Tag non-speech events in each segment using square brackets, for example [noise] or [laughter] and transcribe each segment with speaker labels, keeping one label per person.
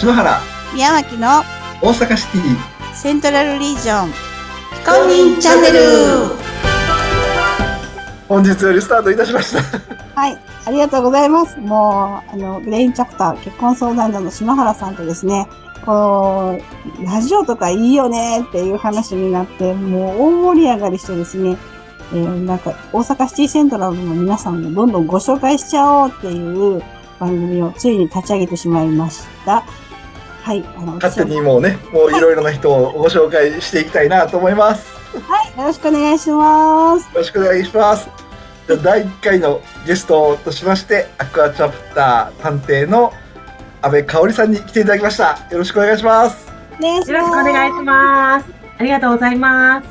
Speaker 1: 篠原、
Speaker 2: 宮脇の
Speaker 1: 大阪シティ。
Speaker 2: セントラルリージョン非公認チャンネル
Speaker 1: 本日よりスタートいたしました。
Speaker 2: はい、ありがとうございます。もう、あの、ブレインチャプター結婚相談所の篠原さんとですね、この、ラジオとかいいよねっていう話になって、もう大盛り上がりしてですね、えーなんか、大阪シティセントラルの皆さんもどんどんご紹介しちゃおうっていう番組をついに立ち上げてしまいました。はい、あの、
Speaker 1: 勝手にもうね、もういろいろな人をご紹介していきたいなと思います。
Speaker 2: はい、よろしくお願いします。
Speaker 1: よろしくお願いします。じゃあ第1回のゲストとしまして、アクアチャプター探偵の安倍香織さんに来ていただきました。よろしくお願いします。
Speaker 2: お願いします。
Speaker 3: よろしくお願いします。ありがとうございます。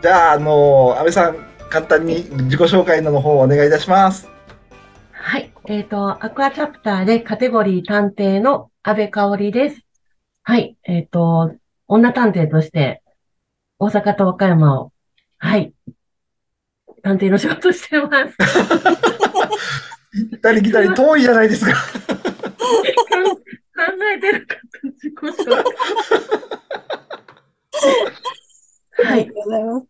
Speaker 1: じゃあ、あの安倍さん、簡単に自己紹介の方をお願いいたします。
Speaker 3: はい。えっ、と、アクアチャプターでカテゴリー探偵の安倍香織です。はい。えっ、と、女探偵として、大阪と和歌山を、はい。探偵の仕事をしてます。
Speaker 1: 行ったり来たり遠いじゃないですか。
Speaker 3: 考えてる方、自己紹介。[laughs] はい
Speaker 2: ありが。とうございます。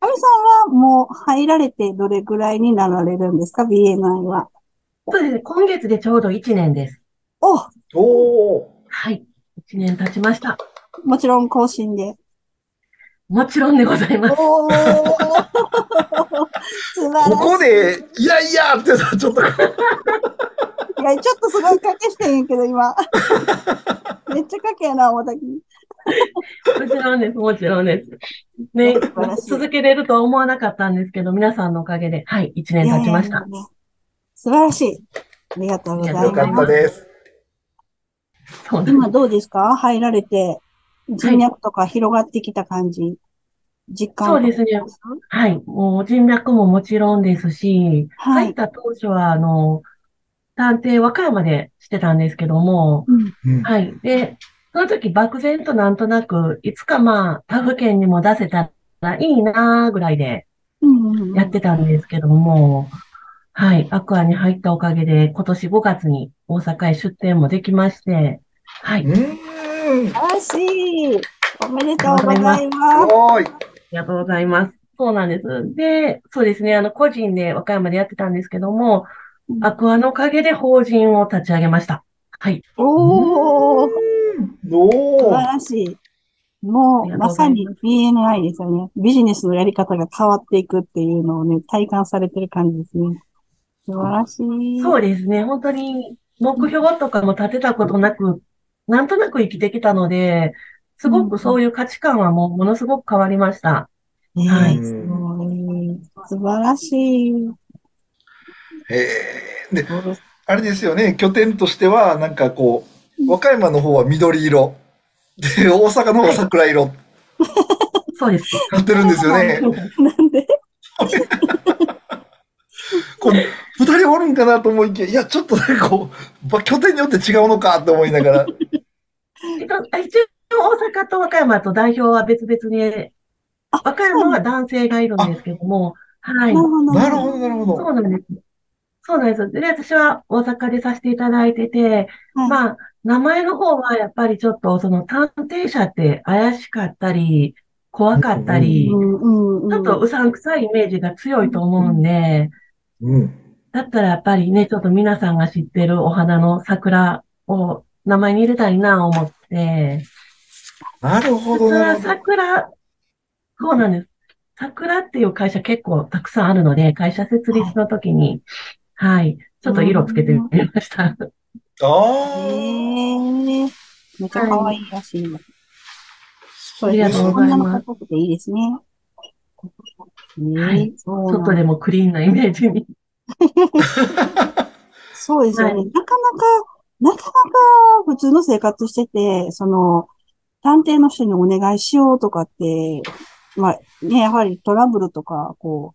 Speaker 2: あみさんはもう入られてどれぐらいになられるんですか ?BNI は。
Speaker 3: そうですね。今月でちょうど1年です。
Speaker 2: お
Speaker 1: おお。
Speaker 3: はい。1年経ちました。
Speaker 2: もちろん更新で。
Speaker 3: もちろんでございます。
Speaker 2: お。[laughs]
Speaker 1: ここで、いやいやってさ、ちょっとこう、
Speaker 2: いや、ちょっとすごい賭けしてんやけど、今。[laughs] めっちゃ賭けやな、思ったき。
Speaker 3: もちろんです、もちろんです。ね続けれるとは思わなかったんですけど、皆さんのおかげで、はい、1年経ちました。
Speaker 2: いやいやいや素晴らしい。ありがとうござい
Speaker 1: よかった
Speaker 2: ます。
Speaker 1: です。
Speaker 2: 今どうですか？入られて、人脈とか広がってきた感じ？実感
Speaker 3: そうですねはい、もう人脈ももちろんですし、
Speaker 2: はい
Speaker 3: 入った当初は、あの、探偵和歌山でしてたんですけども、
Speaker 2: うん
Speaker 1: うん。
Speaker 3: はい。で、その時漠然となんとなく、いつかまあ、他府県にも出せたらいいなーぐらいで
Speaker 2: うんうんうん
Speaker 3: やってたんですけども、はい、アクアに入ったおかげで、今年5月に大阪へ出店もできまして、はい、
Speaker 1: うん。
Speaker 2: 素晴らしい。おめでとうございます。
Speaker 1: おーい。
Speaker 3: がとうございます。そうなんです。で、そうですね、あの、個人で和歌山でやってたんですけども、
Speaker 2: うん
Speaker 3: アクアのおかげで法人を立ち上げました。はい。
Speaker 2: おー、素
Speaker 1: おー。
Speaker 2: 晴らしい。もう、まさに BNI ですよね。ビジネスのやり方が変わっていくっていうのをね、体感されてる感じですね。素晴らしい。
Speaker 3: そうですね、本当に目標とかも立てたことなく、なんとなく生きてきたので、すごくそういう価値観はもうものすごく変わりました。
Speaker 2: ねえ
Speaker 3: はい
Speaker 2: すごい。素晴らしい。
Speaker 1: へえ。で、あれですよね、拠点としては、なんかこう、和歌山の方は緑色。で、大阪の方は桜色。
Speaker 3: そうです。[laughs]
Speaker 1: なってるんですよね。[laughs]
Speaker 2: なんで？[laughs]
Speaker 1: これ、二人おるんかなと思いきや、いや、ちょっとなんかこう、ば拠点によって違うのかと思いながら。
Speaker 3: えっと一応、大阪と和歌山と代表は別々に、
Speaker 2: あ
Speaker 3: 和歌山は男性がいるんですけども、はい。
Speaker 2: なるほど。
Speaker 1: なるほど。
Speaker 3: そうなんです。そうなんです。で、私は大阪でさせていただいてて、
Speaker 2: はい
Speaker 3: まあ、名前の方はやっぱりちょっと、その探偵者って怪しかったり、怖かったり
Speaker 2: う、んうんうん。
Speaker 3: ちょっとうさんくさいイメージが強いと思うんで、
Speaker 1: うん。
Speaker 3: だったらやっぱりね、ちょっと皆さんが知ってるお花の桜を名前に入れたいな思って、
Speaker 1: なるほど、
Speaker 3: 普通は
Speaker 1: なるほど。
Speaker 3: 桜、そうなんです。桜っていう会社結構たくさんあるので、会社設立の時に、はい、ちょっと色つけてみました。
Speaker 1: あ。
Speaker 2: え。めっちゃ可愛いらしいの。
Speaker 3: ありがとうございます
Speaker 2: 女の子っぽくていいですね。ね
Speaker 3: はい外でもクリーンなイメージに。[laughs]
Speaker 2: そうですよね。
Speaker 3: はい
Speaker 2: なかなか、なかなか普通の生活してて、その、探偵の人にお願いしようとかって、まあね、やはりトラブルとか、こ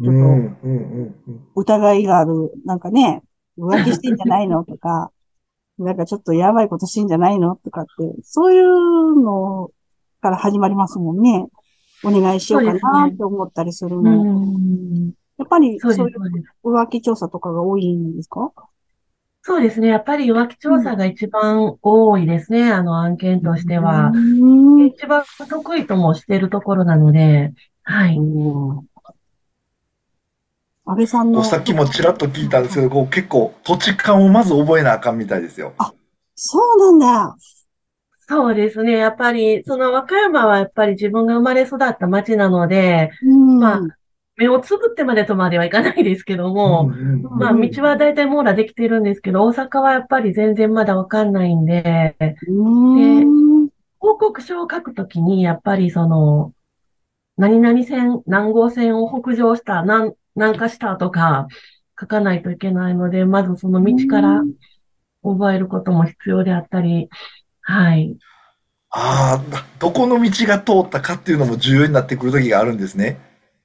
Speaker 1: うん、うん、うんうん。
Speaker 2: う、疑いがある、なんかね、浮気してんじゃないのとか、[laughs] なんかちょっとやばいことしてんじゃないのとかって、そういうのから始まりますもんね。お願いしようかなって思ったりする
Speaker 3: う
Speaker 2: の。
Speaker 3: ん。
Speaker 2: やっぱり
Speaker 3: そ
Speaker 2: そうういう。浮気調査とかが多いんですか？
Speaker 3: そうですね。やっぱり浮気調査が一番多いですね。あの案件としては。
Speaker 2: うん
Speaker 3: 一番得意ともしているところなので、はい。
Speaker 2: 安倍さんの。
Speaker 1: さっきもちらっと聞いたんですけど、こう結構土地勘をまず覚えなあかんみたいですよ。
Speaker 2: そうなんだ。
Speaker 3: そうですね。やっぱり、その和歌山はやっぱり自分が生まれ育った町なので、
Speaker 2: うん。
Speaker 3: まあ目をつぶってまでとまではいかないですけども、まあ道は大体網羅できてるんですけど、大阪はやっぱり全然まだわかんないんで、
Speaker 2: うん。
Speaker 3: 報告書を書くときに、やっぱりその、何々線、何号線を北上した、何、南下したとか書かないといけないので、まずその道から覚えることも必要であったり、はい。
Speaker 1: ああ、どこの道が通ったかっていうのも重要になってくる時があるんですね。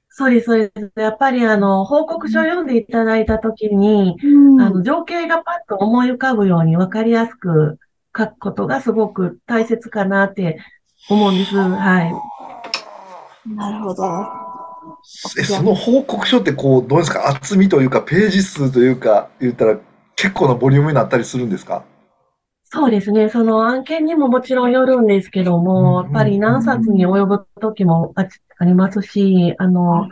Speaker 3: そうです、そうです。やっぱりあの、報告書を読んでいただいたときに、
Speaker 2: うん。
Speaker 3: あの、情景がパッと思い浮かぶように分かりやすく書くことがすごく大切かなって思うんです。はい。
Speaker 2: なるほど。
Speaker 1: え、その報告書ってこう、どうですか？厚みというか、ページ数というか、言ったら結構なボリュームになったりするんですか？
Speaker 3: そうですね。その案件にももちろんよるんですけど
Speaker 1: うん
Speaker 3: も、
Speaker 1: うん
Speaker 3: やっぱり何冊に及ぶ時もあありますし、あの、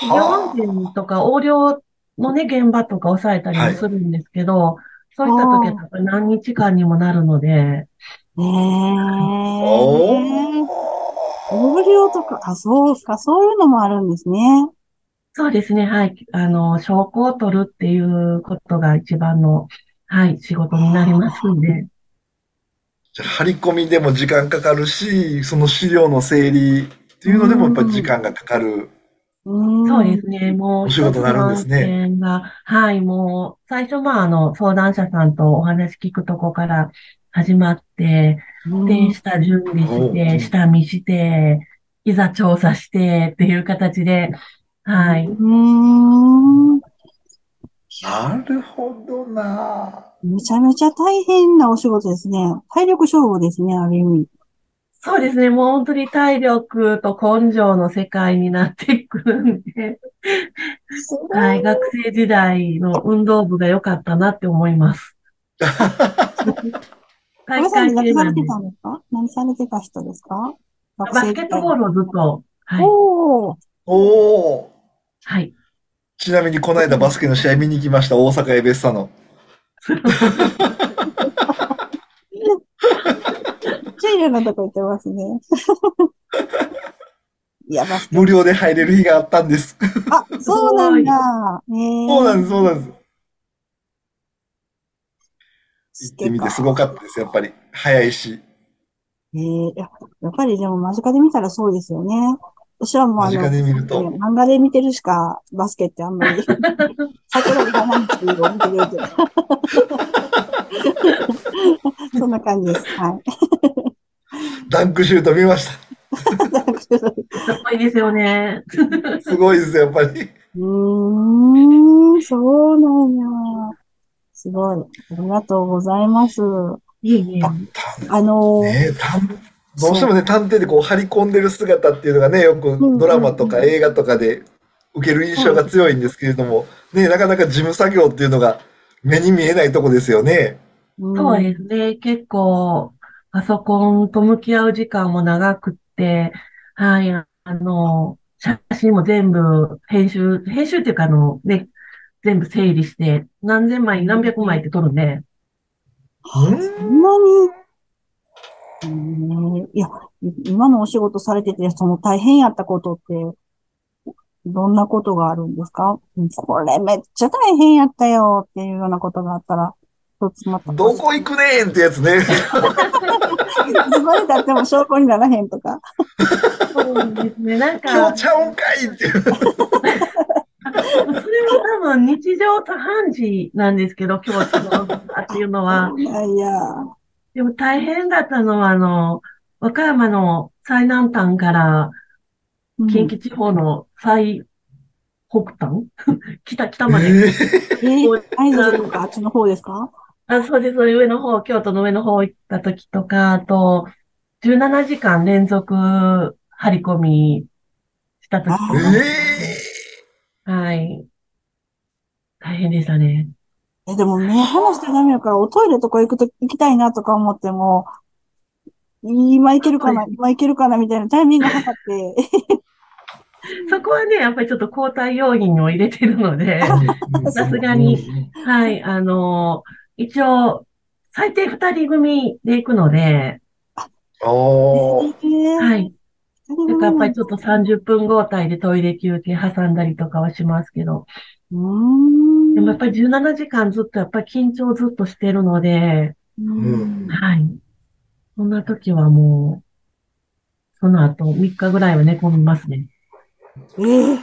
Speaker 3: 企業案件とか横領のね、現場とか抑えたりもするんですけど、そういった時は何日間にもなるので、
Speaker 2: ねえ。
Speaker 1: おー
Speaker 2: 横領とか、あ、そうか、そういうのもあるんですね。
Speaker 3: そうですね。はい。あの、証拠を取るっていうことが一番の、はい、仕事になりますんで。
Speaker 1: じゃあ張り込みでも時間かかるし、その資料の整理っていうのでもやっぱり時間がかかる。
Speaker 2: うん。
Speaker 3: そうですね。もう
Speaker 1: お仕事になるんですね
Speaker 3: はい、もう、最初、まあ、あの、相談者さんとお話聞くとこから始まって、
Speaker 2: うん。
Speaker 3: で、下準備し
Speaker 1: うん
Speaker 3: て、下見して、いざ調査してっていう形で、はい。
Speaker 2: うん。
Speaker 1: なるほどな。
Speaker 2: めちゃめちゃ大変なお仕事ですね。体力勝負ですね、ある意味。
Speaker 3: そうですね。もう本当に体力と根性の世界になってくるんで、はい。学生時代の運動部が良かったなって思います。[laughs]
Speaker 2: 何されて。たんですか？何されてた人ですか？
Speaker 3: バスケットボールをずっと、はい。
Speaker 2: おー。
Speaker 1: おお。
Speaker 3: はい。
Speaker 1: ちなみにこの間バスケの試合見に来ました。大阪エベッサの。
Speaker 2: チールのとこ行ってますね。[laughs] いや、バスケ。
Speaker 1: 無料で入れる日があったんです。
Speaker 2: あ、そうなんだ。[laughs] えー、
Speaker 1: そうなんです、そうなんです。
Speaker 2: す。
Speaker 1: 行ってみてすごかったです、やっぱり。早いし。
Speaker 2: えー、ややっぱりでも間近で見たらそうですよね。私はもうあの、
Speaker 1: 間近で見ると。
Speaker 2: 漫画で見てるしかバスケってあんまり、桜木花道を見てるけど。[laughs] そんな感じです。はい。
Speaker 1: ダンクシュート見まし
Speaker 3: すごいですよね。
Speaker 1: た。すごいです、やっぱり。
Speaker 2: うーん、そうなんや。すごい。ありがとうございます。
Speaker 3: いえいえ。
Speaker 2: あのー
Speaker 1: ねえ、探どうしてもね、探偵でこう張り込んでる姿っていうのがね、よくドラマとか映画とかで受ける印象が強いんですけれども、ね、なかなか事務作業っていうのが目に見えないとこですよね。
Speaker 3: そうですね。結構、パソコンと向き合う時間も長くって、はい、あの、写真も全部編集、編集っていうかあの、ね、全部整理して、何千枚、何百枚って撮るんで、
Speaker 1: うん
Speaker 2: そんなに、えーいや、今のお仕事されてて、その大変やったことって、どんなことがあるんですか？これめっちゃ大変やったよっていうようなことがあったら、一つまた。
Speaker 1: どこ行くねんってやつね。
Speaker 2: ズバリだっても証拠にならへんとか。
Speaker 3: そうですね。なんか、
Speaker 1: 今日ちゃうんかいっていう。
Speaker 3: それは多分日常茶飯事なんですけど、今日のっていうのは。
Speaker 2: いやいや。
Speaker 3: でも大変だったのは、あの、和歌山の最南端から
Speaker 2: うん
Speaker 3: 近畿地方の最北端？[laughs] 北、北まで。
Speaker 1: えー
Speaker 2: えー、アイドルとか？あっちの方ですか？
Speaker 3: あ、そうです。上の方、京都の上の方行った時とか、あと、17時間連続張り込みした時とか、
Speaker 1: え
Speaker 3: はい。大変でしたね。
Speaker 2: え、でも目離してダメやから、おトイレとか行くと、行きたいなとか思っても、今行けるかな、今行けるかなみたいなタイミング測って、[laughs]
Speaker 3: そこはね、やっぱりちょっと交代要員を入れてるので、さすがにはい、あの一応、最低二人組で行くので、
Speaker 1: お
Speaker 3: はい。
Speaker 2: ー、
Speaker 3: だからやっぱりちょっと30分交代でトイレ休憩挟んだりとかはしますけど、
Speaker 2: うーん。
Speaker 3: でもやっぱり17時間ずっとやっぱり緊張ずっとしてるので、
Speaker 2: うん
Speaker 3: はい。そんな時はもう、その後3日ぐらいは寝込みますね。
Speaker 2: えー、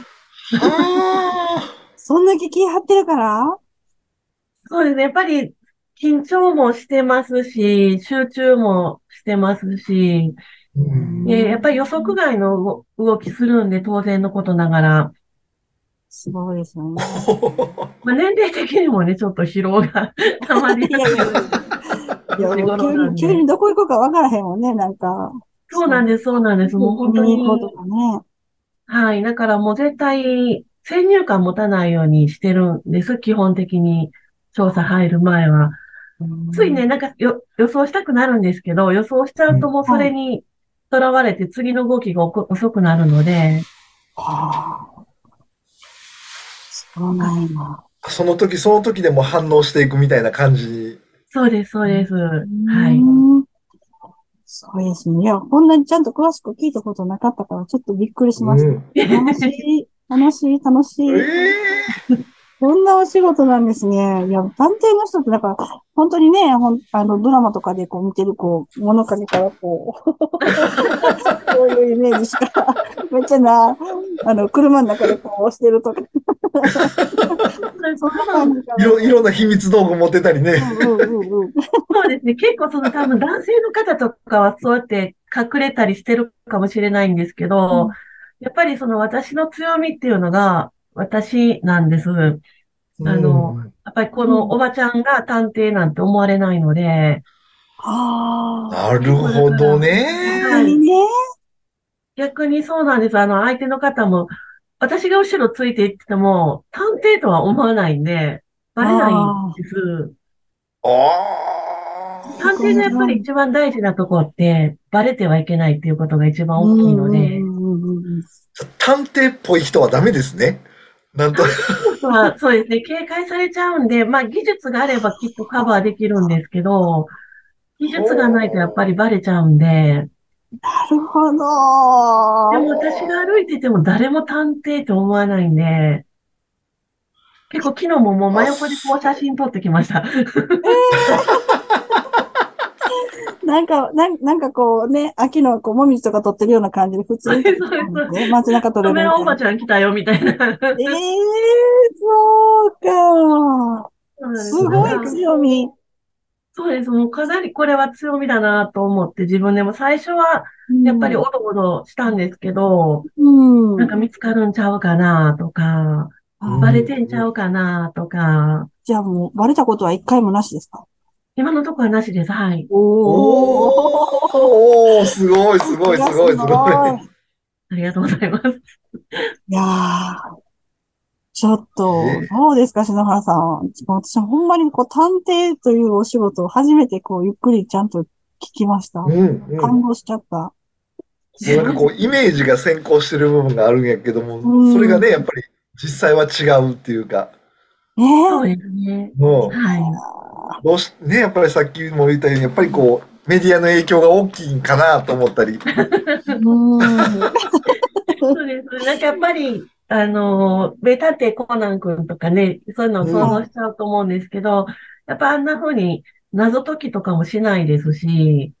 Speaker 1: は
Speaker 2: そんな気気張ってるから？
Speaker 3: そうですね。やっぱり緊張もしてますし、集中もしてますし、
Speaker 1: ーうん
Speaker 3: でやっぱり予測外の動動きするんで当然のことながら、
Speaker 2: すごいですよね。[laughs]
Speaker 3: まあ、年齢的にもね、ちょっと疲労がたまり
Speaker 2: いやいやいやいや、急に、急にどこ行こうかわからへんもんね、なんか。
Speaker 3: そうなんです、そうなんです。もう本当に
Speaker 2: 行こうとかね。
Speaker 3: はい。だからもう絶対、先入観持たないようにしてるんです。基本的に、調査入る前は。ついね、なんかよ予想したくなるんですけど、予想しちゃうともうそれにとらわれて次の動きが遅くなるので、
Speaker 2: はあ。そうなんや。
Speaker 1: その時その時でも反応していくみたいな感じ。
Speaker 3: そうです、そうです。はい。
Speaker 2: うんそうですね。いや、こんなにちゃんと詳しく聞いたことなかったから、ちょっとびっくりしまし
Speaker 1: うん
Speaker 2: た。楽しい、楽しい、楽しい。
Speaker 1: え [laughs]
Speaker 2: こんなお仕事なんですね。いや、探偵の人って、だから、本当にね、ほん、あの、ドラマとかでこう見てる、こう、物陰からこう、[laughs] そういうイメージしか、めっちゃな、あの、車の中でこう押してるとか、そんな感じか
Speaker 1: いろ、いろんな秘密道具持ってたりね。
Speaker 2: うんうんうんうん。
Speaker 3: そうですね。結構その多分男性の方とかはそうやって隠れたりしてるかもしれないんですけど、
Speaker 2: うん
Speaker 3: やっぱりその私の強みっていうのが私なんです。あのやっぱりこのおばちゃんが探偵なんて思われないので、
Speaker 2: ああ。
Speaker 1: なるほど
Speaker 2: 本
Speaker 1: ね。
Speaker 2: ね。
Speaker 3: 逆にそうなんです。あの相手の方も、私が後ろついていってても、探偵とは思わないんで、バレないんです。
Speaker 1: あ
Speaker 3: 探偵のやっぱり一番大事なとこって、バレてはいけないっていうことが一番大きいので。
Speaker 1: 探偵っぽい人はダメですね。なんと、
Speaker 3: そうはそうですね、警戒されちゃうんで、まあ技術があればきっとカバーできるんですけど、技術がないとやっぱりバレちゃうんで、
Speaker 2: なるほど。
Speaker 3: でも私が歩いてても誰も探偵って思わないんで、結構昨日ももう真横でこう写真撮ってきました。[laughs]
Speaker 2: なんか、なんなんかこうね、秋のこう、もみじとか撮ってるような感じで普通に撮ってる感じで街中撮れ
Speaker 3: カメラお。ばちゃん来たよみたいな。
Speaker 2: ええそうか。すごい強み。
Speaker 3: そうです。もうかなりこれは強みだなと思って自分でも最初はやっぱりおどおどしたんですけど、
Speaker 2: うん。
Speaker 3: なんか見つかるんちゃうかなとか、
Speaker 1: うん
Speaker 3: バレてんちゃうかなとか、
Speaker 2: じゃあもう、バレたことは一回もなしですか？
Speaker 3: 今のところはなしです。はい。
Speaker 2: お
Speaker 1: おー、すごい、すごい、すごい、すごい。
Speaker 3: ありがとうございます。
Speaker 2: いやー、ちょっと
Speaker 1: え、
Speaker 2: どうですか、篠原さん。私、ほんまにこう、探偵というお仕事を初めてこう、ゆっくりちゃんと聞きました。
Speaker 1: うん、うん。
Speaker 2: 感動しちゃった。
Speaker 1: なんかこう、イメージが先行してる部分があるんやけども、
Speaker 2: うん
Speaker 1: それがね、やっぱり実際は違うっていうか、
Speaker 2: ね
Speaker 3: そうですね。
Speaker 1: も
Speaker 3: はい。
Speaker 1: う、どうし、ね、やっぱりさっきも言ったように、やっぱりこう、メディアの影響が大きいんかなと思ったり。
Speaker 2: うん。
Speaker 3: そうです。なんかやっぱり、あの、名探偵コナン君とかね、そういうのを想像しちゃうと思うんですけど、やっぱあんな風に謎解きとかもしないですし、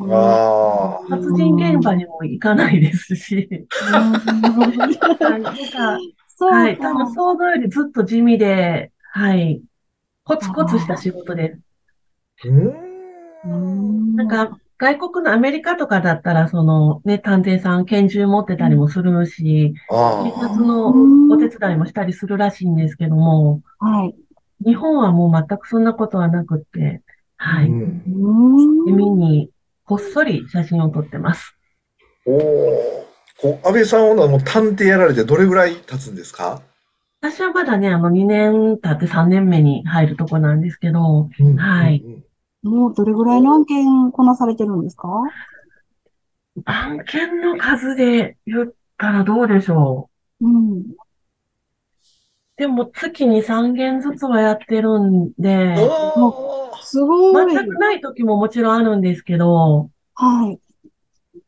Speaker 1: ああ。
Speaker 3: 殺人現場にも行かないですし、[laughs] なんか、
Speaker 2: そうか。
Speaker 3: はい、多分想像よりずっと地味で、はい、コツコツした仕事です。なんか、外国のアメリカとかだったら、その、ね、探偵さん拳銃持ってたりもするし、警
Speaker 1: あ
Speaker 3: 察のお手伝いもしたりするらしいんですけども、
Speaker 2: はい。
Speaker 3: 日本はもう全くそんなことはなくって、
Speaker 1: あ。
Speaker 3: はい、地味にこっそり写真を撮ってます。
Speaker 1: おお。こう、安倍さんはもう探偵やられてどれぐらい経つんですか？
Speaker 3: 私はまだね、あの、2年経って3年目に入るとこなんですけど、
Speaker 1: うん
Speaker 3: はい
Speaker 2: もうどれぐらいの案件こなされてるんですか？
Speaker 3: 案件の数で言ったらどうでしょ
Speaker 2: うん。
Speaker 3: う。でも月に3件ずつはやってるんで、
Speaker 2: すごい。
Speaker 3: 全くない時ももちろんあるんですけど、
Speaker 2: はい。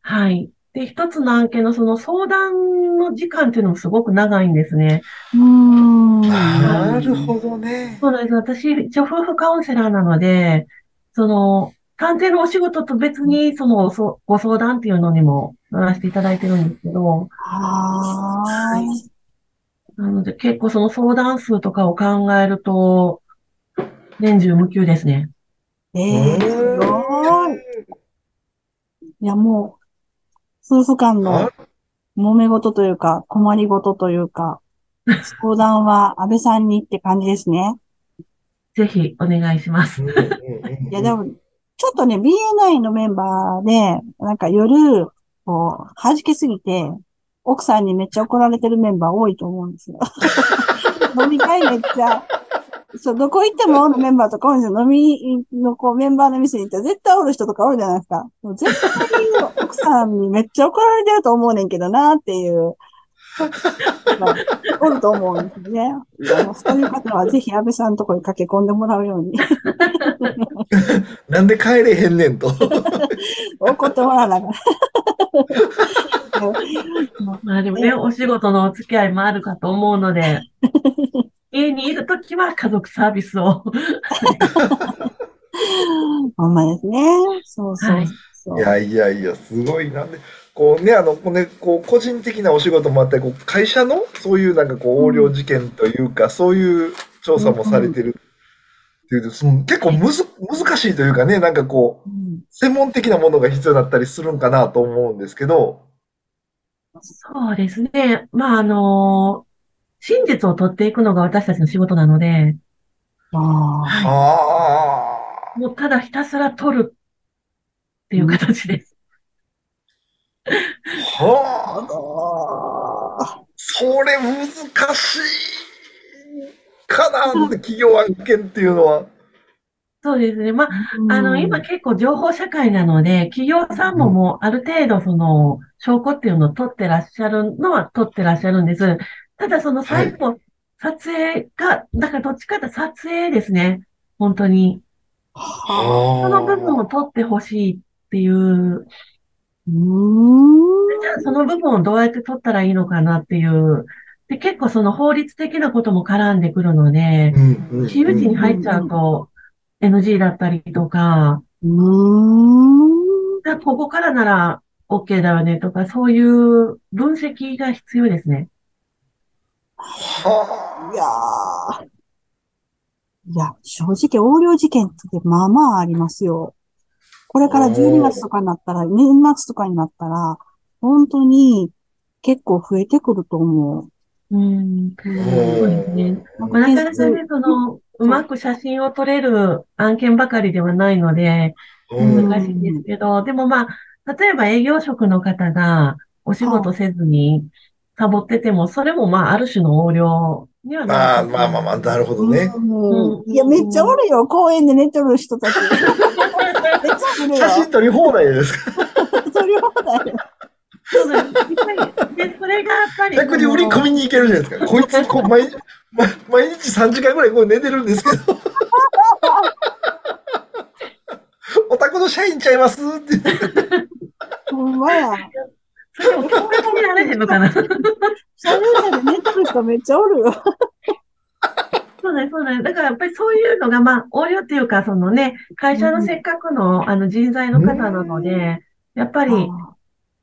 Speaker 3: はい。で、一つの案件のその相談の時間っていうのもすごく長いんですね。
Speaker 2: うーん。
Speaker 1: なるほどね。
Speaker 3: そうなんです。私、一応夫婦カウンセラーなので、その、探偵のお仕事と別に、その、そご相談っていうのにも乗らせていただいてるんですけど、
Speaker 2: はーい。
Speaker 3: なので結構その相談数とかを考えると、年中無休ですね。
Speaker 2: ええすごい。いや、もう、夫婦間の
Speaker 1: あ
Speaker 2: 揉め事というか、困りごとというか、相談は安倍さんにって感じですね。
Speaker 3: ぜひお願いします。
Speaker 2: いや、でも、ちょっとね、BNI のメンバーで、なんか夜、こう、弾けすぎて、奥さんにめっちゃ怒られてるメンバー多いと思うんですよ。[laughs] 飲み会めっちゃ、そう、どこ行ってもおるメンバーとか多いんですよ。飲みのこうメンバーの店に行ったら絶対おる人とかおるじゃないですか。もう絶対に奥さんにめっちゃ怒られてると思うねんけどなっていう、まあおると思うんですね。あのそういう方はぜひ安倍さんのところに駆け込んでもらうように。
Speaker 1: なんで帰れへんねんと。[laughs]
Speaker 2: 怒ってもらわなあかん
Speaker 3: まあでもね、お仕事のお付き合いもあるかと思うので、[laughs] 家にいるときは家族サービスを。[laughs]
Speaker 2: ほんまですね。そうそう
Speaker 3: はい
Speaker 2: そう。
Speaker 1: いやいやいや、すごいなんで、こうね、あの、こうね、こう、個人的なお仕事もあったり、こう、会社の、そういうなんかこう、横領事件というか、そういう調査もされてるっていうと、その結構むず、難しいというかね、なんかこう、
Speaker 2: うん
Speaker 1: 専門的なものが必要だったりするんかなと思うんですけど、
Speaker 3: そうですね。まああの真実を取っていくのが私たちの仕事なので、
Speaker 2: ああ。
Speaker 3: は
Speaker 1: あ
Speaker 3: い。もうただひたすら取るっていう形です。
Speaker 1: あ、はあ、
Speaker 2: あ
Speaker 1: それ難しいかな企業案件っていうのは。
Speaker 3: そうですね。まあ、あの、今結構情報社会なので、企業さんももうある程度その証拠っていうのを取ってらっしゃるのは取ってらっしゃるんです。ただその最後、撮影が、だからどっちかというと撮影ですね。本当に。
Speaker 2: は
Speaker 3: その部分を取ってほしいっていう、
Speaker 2: うーん。
Speaker 3: じゃあその部分をどうやって取ったらいいのかなっていう。で、結構その法律的なことも絡んでくるので、私有地に入っちゃうと NG だったりとか、
Speaker 2: うーん。
Speaker 3: ここからなら OK だよねとか、そういう分析が必要ですね。
Speaker 1: はい
Speaker 2: やー。いや、正直横領事件ってまあまあありますよ。これから12月とかになったら、年末とかになったら、本当に結構増えてくると思
Speaker 3: うん。
Speaker 2: う。
Speaker 1: あ。
Speaker 3: そうですね。
Speaker 2: な
Speaker 3: かなかその、うまく写真を撮れる案件ばかりではないので、
Speaker 1: うん
Speaker 3: 難しいんですけど、でもまあ、例えば営業職の方がお仕事せずにサボってても、それもまあ、ある種の横領には
Speaker 1: まあ
Speaker 3: なる。
Speaker 1: まあまあまあ、なるほどね。
Speaker 2: うんいや、めっちゃおるよ。公園で寝てる人たち。[laughs] めっちゃいるよ。
Speaker 1: 写真撮り放題ですか？
Speaker 2: 撮り放題。
Speaker 3: そうなんでそれがやっぱり。
Speaker 1: 逆に売り込みに行けるじゃないですか。こいつこう毎、ま毎日3時間ぐらいこう寝てるんですけど。[laughs] お宅の社員ちゃいますって言って。
Speaker 2: ほんまや。
Speaker 3: それも強烈になれへんのかな？そう
Speaker 2: 社用車で寝てる人めっちゃおるよ。
Speaker 3: だね、そうだね。だからやっぱりそういうのが、まあ、横領っていうか、そのね、会社のせっかくの、あの人材の方なので、やっぱり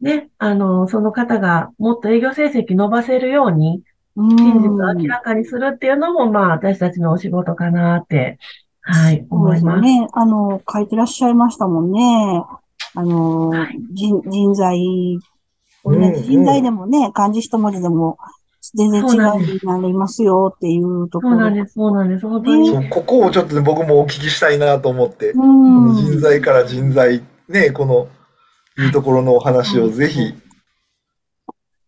Speaker 3: ね、あの、その方がもっと営業成績伸ばせるように、
Speaker 2: うん
Speaker 3: 真実を明らかにするっていうのも、まあ、私たちのお仕事かなって、はい、
Speaker 2: そう
Speaker 3: 思います。
Speaker 2: ですよね。あの、書いてらっしゃいましたもんね。あの、
Speaker 3: はい
Speaker 2: 人、人材、同
Speaker 1: うん
Speaker 2: じ人材でもね、漢字一文字でも全然違
Speaker 3: そう
Speaker 2: になりますよっていうところ。
Speaker 3: そうなんです、そうなんです。本当に。
Speaker 1: ここをちょっとね、僕もお聞きしたいなと思って。
Speaker 2: うん。
Speaker 1: 人材から人材、ね、この、いうところのお話をぜひ。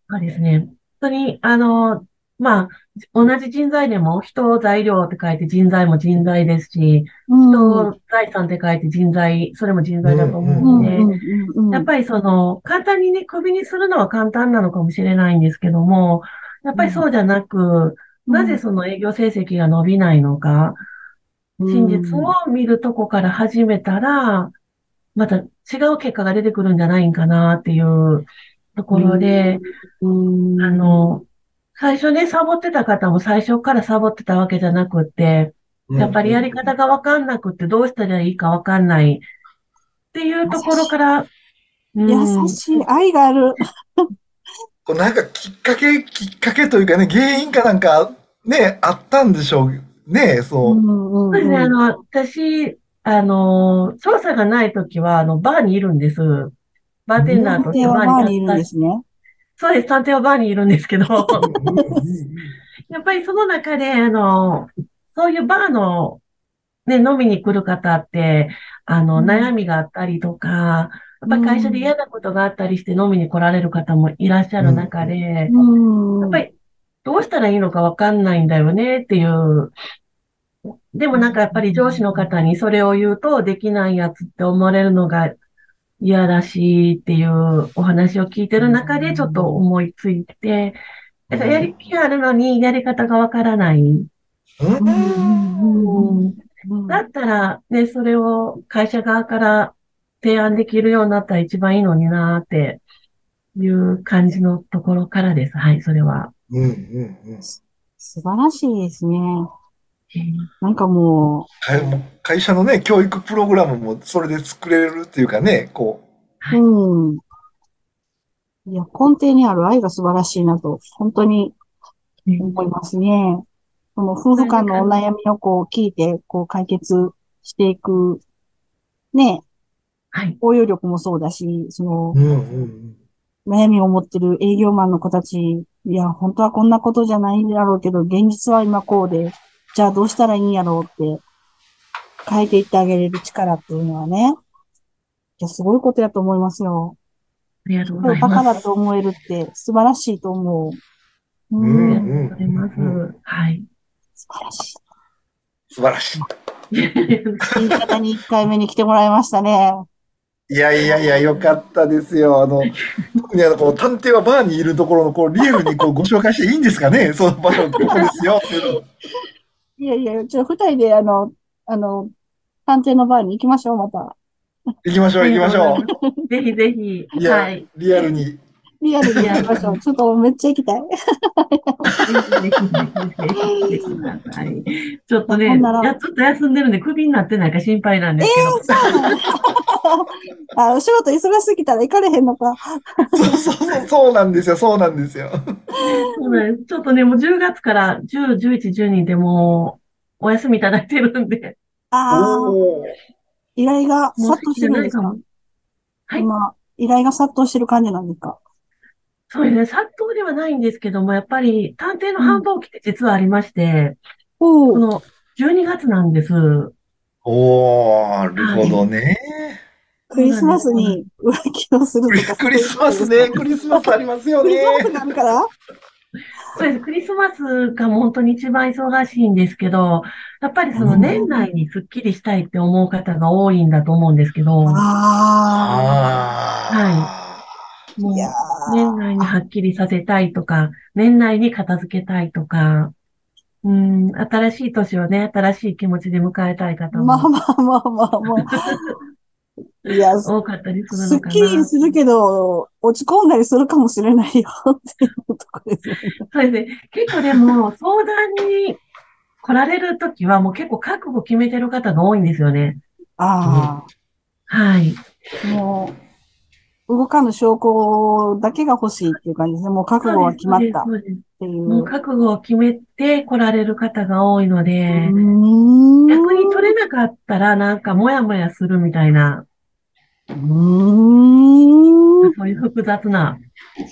Speaker 3: そうですね。本当に、あの、まあ、同じ人材でも人材料って書いて人材も人材ですし、
Speaker 2: うん。
Speaker 3: 人財産って書いて人材、それも人材だと思
Speaker 2: う
Speaker 3: うんんで。やっぱりその、簡単にね、首にするのは簡単なのかもしれないんですけども、やっぱりそうじゃなく、なぜその営業成績が伸びないのか、真実を見るとこから始めたら、また違う結果が出てくるんじゃないんかなっていうところで、
Speaker 2: うん、
Speaker 3: あの、最初ね、サボってた方も最初からサボってたわけじゃなくって、やっぱりやり方がわかんなくってどうしたらいいかわかんないっていうところから、うん
Speaker 2: 優しい愛がある。[laughs]
Speaker 1: こうなんかきっかけ、きっかけというかね、原因かなんかね、あったんでしょうね、そう。
Speaker 3: そうですね、あの、私、あの、調査がないときは、あの、バーにいるんです。バーテンダーとしてバーに
Speaker 2: いるんですね。
Speaker 3: そうです、探偵はバーにいるんですけど、やっぱりその中で、あの、そういうバーの、ね、飲みに来る方って、あの、
Speaker 2: うん。
Speaker 3: 悩みがあったりとか、やっぱり会社で嫌なことがあったりして飲みに来られる方もいらっしゃる中で、
Speaker 2: うん。
Speaker 3: やっぱりどうしたらいいのかわかんないんだよねっていう。でもなんかやっぱり上司の方にそれを言うとできないやつって思われるのが嫌だしっていうお話を聞いてる中でちょっと思いついて、だからやる気があるのにやり方がわからない。
Speaker 1: うん
Speaker 2: うんうん
Speaker 3: だったらね、それを会社側から提案できるようになったら一番いいのになっていう感じのところからです。はい、それは。
Speaker 1: うんうんうん
Speaker 2: 素晴らしいですね。なんかも
Speaker 1: う会社のね、教育プログラムもそれで作れるっていうかね、こ
Speaker 2: う、うん。いや、根底にある愛が素晴らしいなと、本当に思いますね。その夫婦間のお悩みをこう聞いて、こう解決していく、ね、
Speaker 3: はい。
Speaker 2: 応用力もそうだし、その
Speaker 1: う、うんうん
Speaker 2: 悩みを持ってる営業マンの子たち、いや、本当はこんなことじゃないんだろうけど、現実は今こうで、じゃあどうしたらいいんやろうって、変えていってあげれる力っていうのはね、いや、すごいことやと思いますよ。
Speaker 3: ありがとうご
Speaker 2: これバカ
Speaker 3: ざいます。
Speaker 2: だと思えるって素晴らしいと思う。う
Speaker 1: うん
Speaker 3: あ
Speaker 2: ん、
Speaker 3: りがとうございます。はい。
Speaker 2: 素晴らしい。
Speaker 1: 素晴らしい。
Speaker 2: 新潟に1回目に来てもらいましたね。
Speaker 1: いやいやいや、よかったですよ。あの、特にあの、こう、探偵はバーにいるところの、こう、リアルにこう、ご紹介していいんですかね？その場所、ここですよ。い
Speaker 2: やいや、ちょ、二人であの、あの、探偵のバーに行きましょう、また。
Speaker 1: 行きましょう、行きましょう。[laughs]
Speaker 3: ぜひぜひ。
Speaker 1: いや、
Speaker 3: はい。
Speaker 1: リアルに。
Speaker 2: リアルでやりましょう。ちょっとめっちゃ行きたい。
Speaker 3: ぜひぜひぜひぜひください。ちょっとね、ちょっと休んでるんで、クビになってないか心配なんですけど。
Speaker 2: そうなのあ、お仕事忙しすぎたら行かれへんのか。
Speaker 1: そうそうそう、そうなんですよ、そうなんですよ。
Speaker 3: そうなんですちょっとね、もう10月から10、11、12でもうお休みいただいてるんで。
Speaker 2: ああ、依頼が殺到してるんですか？
Speaker 3: はい
Speaker 2: 今、依頼が殺到してる感じなんですか？
Speaker 3: そうですね、殺到ではないんですけども、やっぱり探偵の繁忙期って実はありまして、
Speaker 2: おお、
Speaker 3: この12月なんです。
Speaker 1: おー、なるほどね。
Speaker 2: クリスマスに浮気をする
Speaker 1: クリ
Speaker 2: とか。
Speaker 1: クリスマスね、クリスマスありますよ
Speaker 2: クリスマ
Speaker 1: ね
Speaker 2: ス。があるから
Speaker 3: そうです。クリスマスがもう本当に一番忙しいんですけど、やっぱりその年内にスッキリしたいって思う方が多いんだと思うんですけど、も
Speaker 2: あ
Speaker 1: あ
Speaker 3: う
Speaker 2: あ、い。や
Speaker 3: 年内にはっきりさせたいとか、年内に片付けたいとか、うん、新しい年をね、新しい気持ちで迎えたい方
Speaker 2: ー、まあ
Speaker 3: も
Speaker 2: まあまあまあまあ。[laughs] いや、す
Speaker 3: 多かったりする
Speaker 2: っ
Speaker 3: のかな。
Speaker 2: きりするけど、落ち込んだりするかもしれないよっていうとこですよね。
Speaker 3: そうですね。結構でも、相談に来られるときはもう結構覚悟決めてる方が多いんですよね。
Speaker 2: あ
Speaker 3: はい。
Speaker 2: あ、もう、動かぬ証拠だけが欲しいっていう感じですね。もう覚悟は決まった
Speaker 3: う。もう覚悟を決めて来られる方が多いので、逆に取れなかったらなんかモヤモヤするみたいな、
Speaker 2: うーん。
Speaker 3: そういう複雑な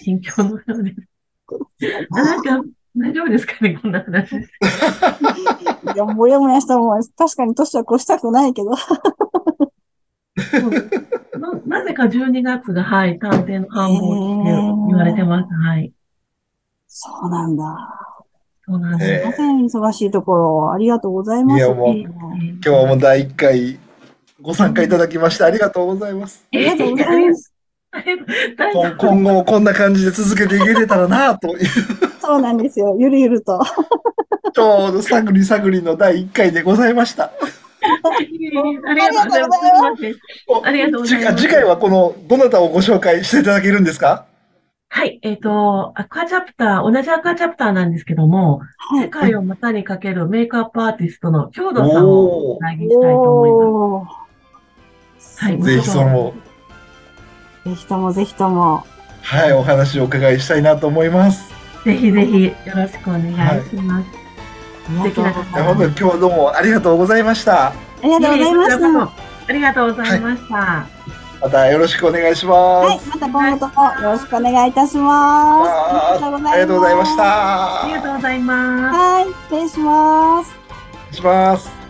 Speaker 3: 心境のようです。あなんか、大丈夫ですかねこんな話。[laughs]
Speaker 2: いや、もやもやしたもん。確かに年は越したくないけど。[laughs]
Speaker 3: ななぜか12月が、はい、探偵の繁忙期って言われてます。はい。
Speaker 2: そうなんだ。
Speaker 3: そうなんです。
Speaker 1: え
Speaker 2: すいません、忙しいところ。ありがとうございます。
Speaker 1: いやもう
Speaker 2: あ
Speaker 1: 今日はもう第1回ご参加いただきましてありがとうございます。
Speaker 2: りがとうございます。[laughs]
Speaker 1: 今後もこんな感じで続けていけれたらなという、
Speaker 2: そうなんですよ。ゆるゆると。[laughs]
Speaker 1: ちょうど探り探りの第1回でございました。[laughs]
Speaker 3: ありがとうございます。
Speaker 1: お
Speaker 3: ありがとうございます
Speaker 1: 次次回はこの、どなたをご紹介していただけるんですか？
Speaker 3: はい、えっ、と、アクアチャプター、同じアクアチャプターなんですけども、
Speaker 2: はい。
Speaker 3: 世界を股にかけるメイクアップアーティストの京都さんをお願いしたいと思います。はい
Speaker 1: ぜひとも、
Speaker 2: ぜひともぜひとも。
Speaker 1: はい、お話をお伺いしたいなと思います。
Speaker 3: ぜひぜひよろしくお願いします。
Speaker 2: ありがとうござい
Speaker 1: い
Speaker 2: ます
Speaker 1: や本当に今日はどうもありがとうございました。
Speaker 2: ありがとうございました。
Speaker 3: ありがとうございました。
Speaker 1: またよろしくお願いします。、
Speaker 2: はいまた今後ともよろしくお願いいたします。
Speaker 1: ありがとうございまし。た。
Speaker 3: ありがとうございます。
Speaker 2: はい、失礼します。
Speaker 1: 失礼します。